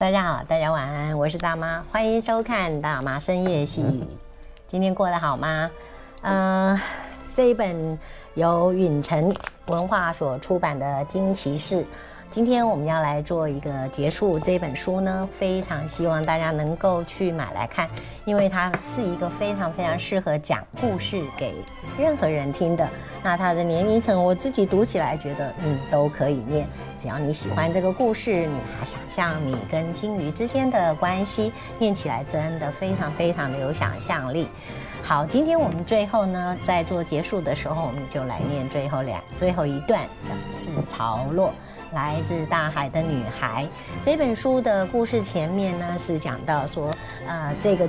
大家好，大家晚安，我是大妈，欢迎收看大妈深夜细语。今天过得好吗？呃，这一本由允晨文化所出版的《惊奇士》。今天我们要来做一个结束。这本书呢，非常希望大家能够去买来看，因为它是一个非常非常适合讲故事给任何人听的。那它的年龄层，我自己读起来觉得，嗯，都可以念。只要你喜欢这个故事，你还想象你跟鲸鱼之间的关系，念起来真的非常非常的有想象力。好，今天我们最后呢，在做结束的时候，我们就来念最后两最后一段，是潮落。来自大海的女孩这本书的故事前面呢，是讲到说，呃，这个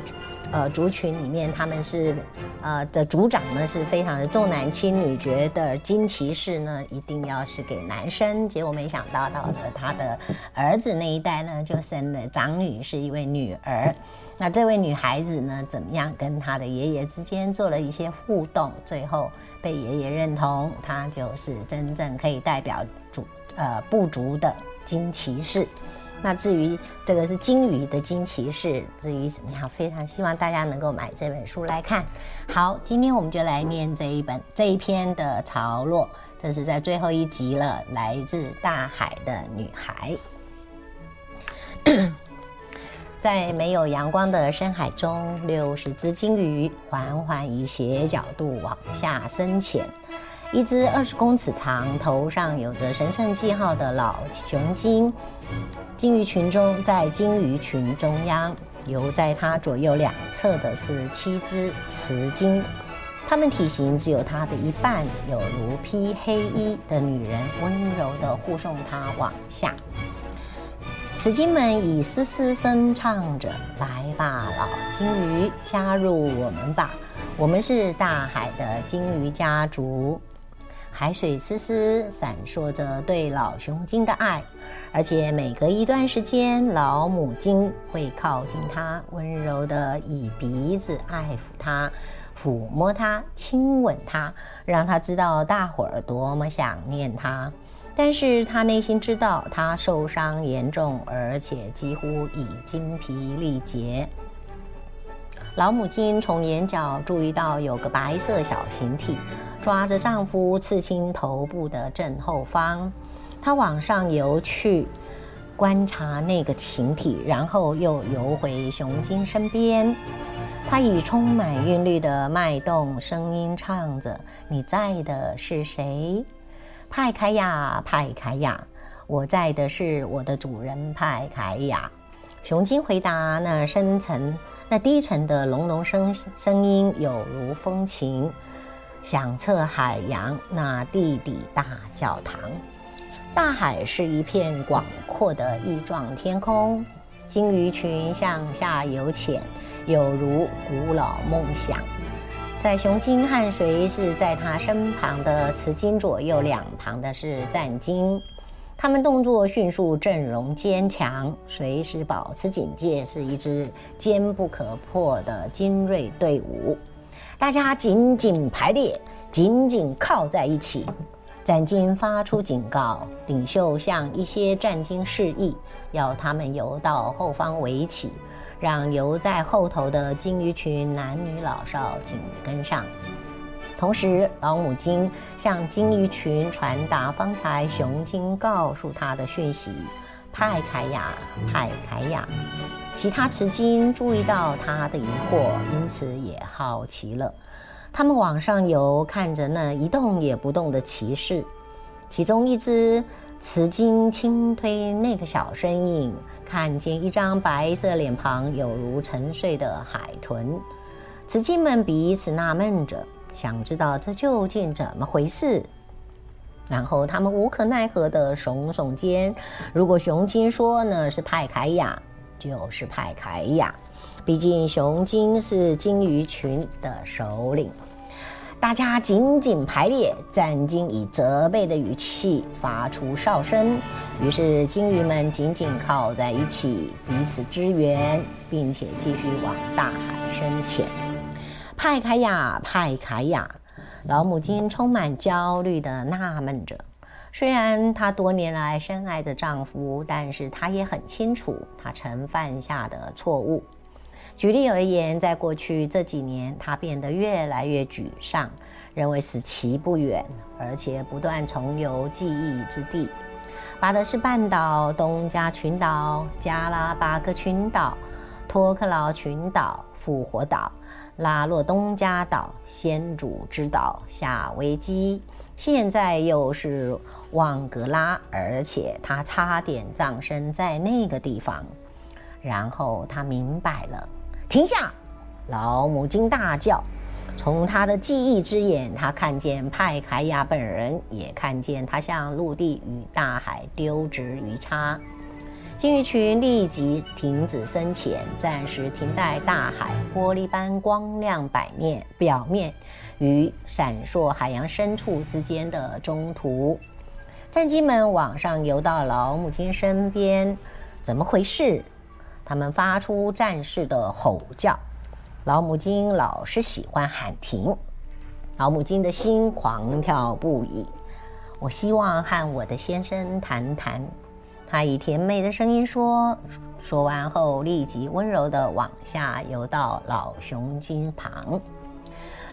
呃族群里面他们是呃的族长呢是非常的重男轻女，觉得金骑士呢一定要是给男生，结果没想到到了他的儿子那一代呢就生了长女是一位女儿，那这位女孩子呢怎么样跟她的爷爷之间做了一些互动，最后被爷爷认同，她就是真正可以代表族。呃，不足的金骑士。那至于这个是鲸鱼的金骑士，至于怎么样，非常希望大家能够买这本书来看。好，今天我们就来念这一本这一篇的潮落，这是在最后一集了。来自大海的女孩，在没有阳光的深海中，六十只鲸鱼缓缓以斜角度往下深潜。一只二十公尺长、头上有着神圣记号的老雄鲸，鲸鱼群中，在鲸鱼群中央，游在它左右两侧的是七只雌鲸，它们体型只有它的一半，有如披黑衣的女人，温柔地护送它往下。雌鲸们以嘶嘶声唱着：“来吧，老鲸鱼，加入我们吧，我们是大海的鲸鱼家族。”海水丝丝闪烁着对老雄鲸的爱，而且每隔一段时间，老母鲸会靠近它，温柔地以鼻子爱抚它，抚摸它，亲吻它，让它知道大伙儿多么想念它。但是它内心知道，它受伤严重，而且几乎已精疲力竭。老母鲸从眼角注意到有个白色小形体。抓着丈夫刺青头部的正后方，她往上游去观察那个形体，然后又游回雄鲸身边。她以充满韵律的脉动声音唱着：“你在的是谁？派凯亚，派凯亚，我在的是我的主人派凯亚。”雄鲸回答：“那深沉、那低沉的隆隆声声音，有如风琴。”响彻海洋，那地底大教堂。大海是一片广阔的翼状天空，鲸鱼群向下游潜，有如古老梦想。在雄鲸和随侍在它身旁的雌鲸左右两旁的是战鲸，它们动作迅速，阵容坚强，随时保持警戒，是一支坚不可破的精锐队伍。大家紧紧排列，紧紧靠在一起。战鲸发出警告，领袖向一些战鲸示意，要他们游到后方围起，让游在后头的鲸鱼群男女老少紧跟上。同时，老母鲸向鲸鱼群传达方才雄鲸告诉他的讯息。派凯亚，派凯亚。其他雌鲸注意到他的疑惑，因此也好奇了。他们往上游，看着那一动也不动的骑士。其中一只雌鲸轻推那个小身影，看见一张白色脸庞，有如沉睡的海豚。雌鲸们彼此纳闷着，想知道这究竟怎么回事。然后他们无可奈何地耸耸肩。如果雄鲸说呢是派凯亚，就是派凯亚。毕竟雄鲸是鲸鱼群的首领。大家紧紧排列，战鲸以责备的语气发出哨声。于是鲸鱼们紧紧靠在一起，彼此支援，并且继续往大海深潜。派凯亚，派凯亚。老母亲充满焦虑地纳闷着，虽然她多年来深爱着丈夫，但是她也很清楚她曾犯下的错误。举例而言，在过去这几年，她变得越来越沮丧，认为死期不远，而且不断重游记忆之地：巴德士半岛、东加群岛、加拉巴哥群岛、托克劳群岛、复活岛、拉洛东加岛、先祖之岛、夏威基，现在又是旺格拉，而且他差点葬身在那个地方。然后他明白了。停下！老母鲸大叫。从他的记忆之眼，他看见派凯亚本人，也看见他向陆地与大海丢掷鱼叉。鲸鱼群立即停止深潜，暂时停在大海玻璃般光亮百面表面与闪烁海洋深处之间的中途。战机们往上游到老母鲸身边，怎么回事？他们发出战士的吼叫，老母鲸老是喜欢喊停。老母鲸的心狂跳不已。我希望和我的先生谈谈。他以甜美的声音说，说完后立即温柔地往下游到老雄鲸旁。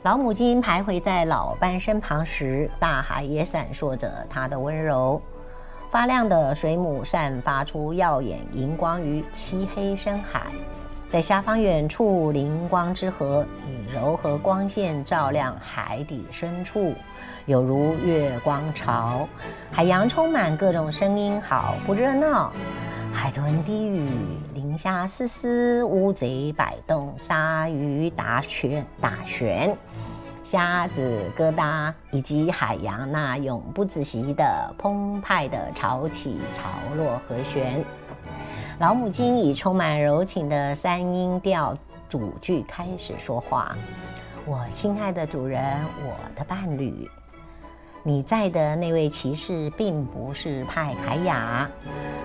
老母鲸徘徊在老伴身旁时，大海也闪烁着它的温柔。发亮的水母散发出耀眼荧光于漆黑深海，在下方远处灵光之河以柔和光线照亮海底深处，有如月光潮。海洋充满各种声音，好不热闹！海豚低语，磷虾嘶嘶，乌贼摆动，鲨鱼打旋打旋。虾子疙瘩，以及海洋那永不止息的澎湃的潮起潮落和弦。老母鲸以充满柔情的三音调主句开始说话：“我亲爱的主人，我的伴侣，你在的那位骑士并不是派凯亚。”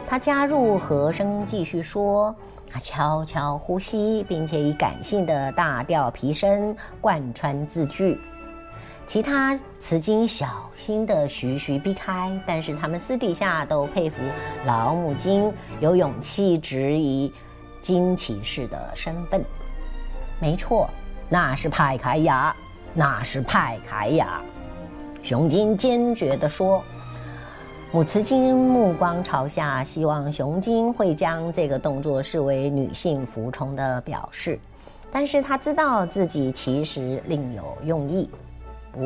他加入和声继续说。他悄悄呼吸，并且以感性的大调皮声贯穿字句。其他雌鲸小心地徐徐避开，但是他们私底下都佩服老母鲸有勇气质疑鲸骑士的身份。没错，那是派凯亚，那是派凯亚。雄鲸坚决地说。母雌鲸目光朝下，希望雄鲸会将这个动作视为女性服从的表示，但是他知道自己其实另有用意。不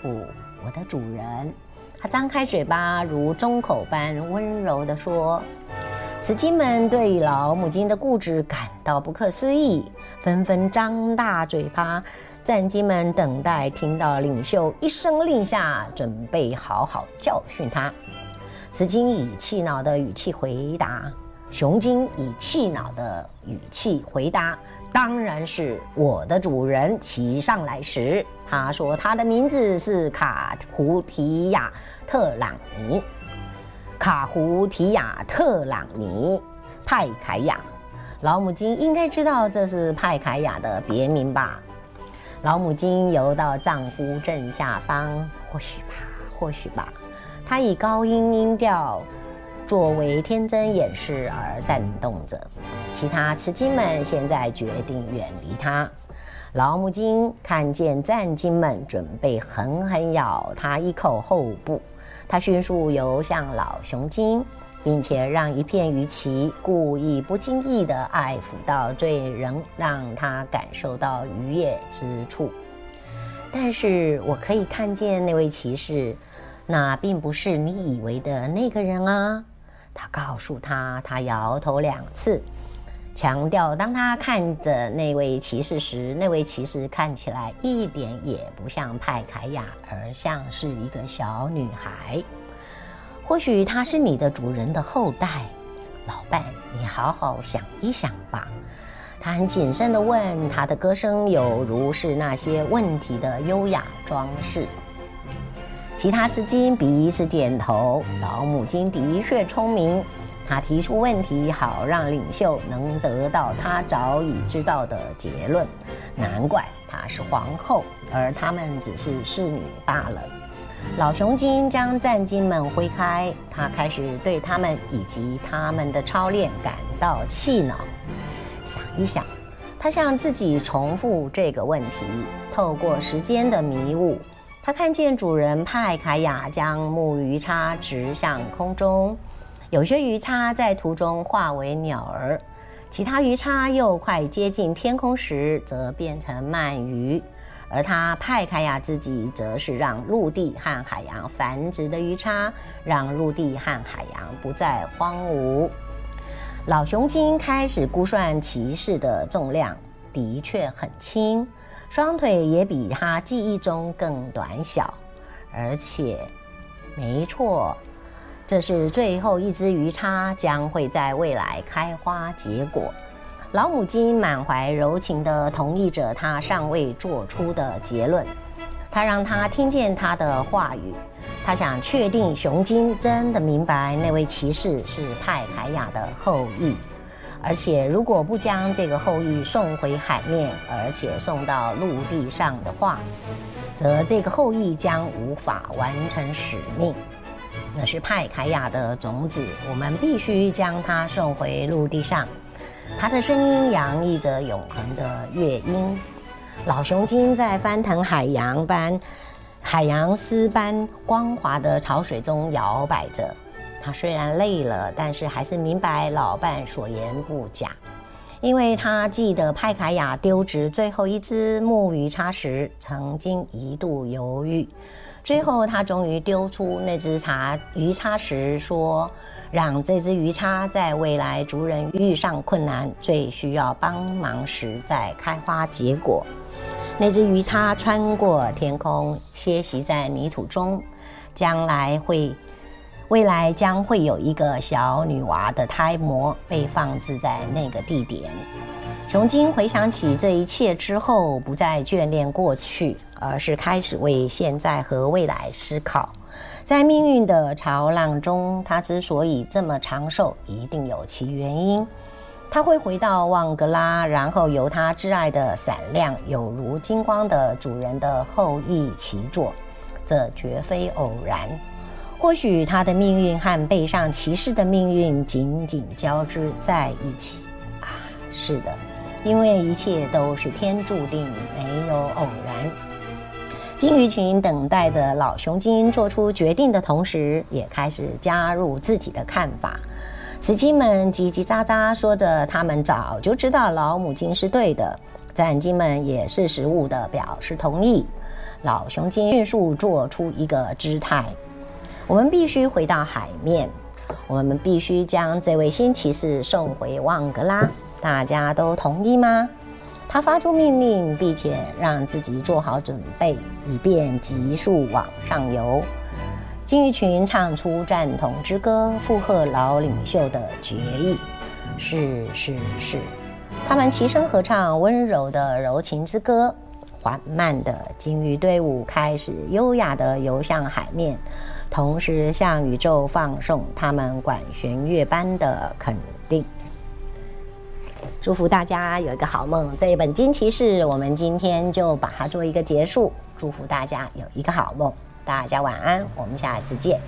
不，我的主人，他张开嘴巴如钟口般温柔地说。雌鸡们对老母鸡的固执感到不可思议，纷纷张大嘴巴。战鸡们等待听到领袖一声令下，准备好好教训他。雌鸡以气恼的语气回答，雄鸡以气恼的语气回答：“当然是我的主人骑上来时，他说他的名字是卡胡提亚特朗尼，卡胡提亚特朗尼派凯亚。老母鲸应该知道这是派凯亚的别名吧？老母鲸游到丈夫正下方，或许吧，或许吧。”他以高音音调作为天真掩饰而颤动着，其他雌鲸们现在决定远离他。老母鲸看见战鲸们准备狠狠咬他一口后部，他迅速游向老雄鲸，并且让一片鱼鳍故意不经意地爱抚到最能让他感受到愉悦之处。但是我可以看见那位骑士。那并不是你以为的那个人啊！他告诉他，他摇头两次，强调当他看着那位骑士时，那位骑士看起来一点也不像派凯亚，而像是一个小女孩。或许他是你的主人的后代，老伴，你好好想一想吧。他很谨慎地问，他的歌声有如是那些问题的优雅装饰。其他雌鲸彼此点头。老母亲的确聪明，他提出问题，好让领袖能得到他早已知道的结论。难怪她是皇后，而他们只是侍女罢了。老雄鲸将战鲸们挥开，他开始对他们以及他们的操练感到气恼。想一想，他向自己重复这个问题。透过时间的迷雾，他看见主人派凯亚将木鱼叉直向空中，有些鱼叉在途中化为鸟儿，其他鱼叉又快接近天空时则变成鳗鱼。而他派凯亚自己，则是让陆地和海洋繁殖的鱼叉，让陆地和海洋不再荒芜。老雄鲸开始估算骑士的重量，的确很轻，双腿也比他记忆中更短小。而且，没错，这是最后一只鱼叉，将会在未来开花结果。老母鸡满怀柔情地同意着他尚未做出的结论。他让他听见他的话语。他想确定雄鲸真的明白那位骑士是派凯亚的后裔，而且如果不将这个后裔送回海面，而且送到陆地上的话，则这个后裔将无法完成使命。那是派凯亚的种子，我们必须将它送回陆地上。他的声音洋溢着永恒的乐音。老雄鲸在翻腾海洋般、海洋丝般光滑的潮水中摇摆着。他虽然累了，但是还是明白老伴所言不假，因为他记得派凯亚丢掷最后一只木鱼叉时，曾经一度犹豫。最后，他终于丢出那只叉鱼叉时说。让这只鱼叉在未来族人遇上困难、最需要帮忙时再开花结果。那只鱼叉穿过天空，歇息在泥土中，将来会，未来将会有一个小女娃的胎模被放置在那个地点。雄鲸回想起这一切之后，不再眷恋过去，而是开始为现在和未来思考。在命运的潮浪中，他之所以这么长寿，一定有其原因。他会回到旺格拉，然后由他挚爱的闪亮有如金光的主人的后裔骑坐，这绝非偶然。或许他的命运和背上骑士的命运紧紧交织在一起。啊，是的，因为一切都是天注定，没有偶然。鲸鱼群等待的老雄鲸做出决定的同时，也开始加入自己的看法。雌鲸们叽叽喳喳说着，他们早就知道老母鲸是对的。战鲸们也识时务地表示同意。老雄鲸迅速做出一个姿态：我们必须回到海面，我们必须将这位新骑士送回旺格拉。大家都同意吗？他发出命令，并且让自己做好准备，以便急速往上游。鲸鱼群唱出赞同之歌，附和老领袖的决议。是是是，他们齐声合唱温柔的柔情之歌。缓慢的鲸鱼队伍开始优雅地游向海面，同时向宇宙放送他们管弦乐般的肯定。祝福大家有一个好梦。这一本《金骑士》，我们今天就把它做一个结束。祝福大家有一个好梦，大家晚安，我们下次见。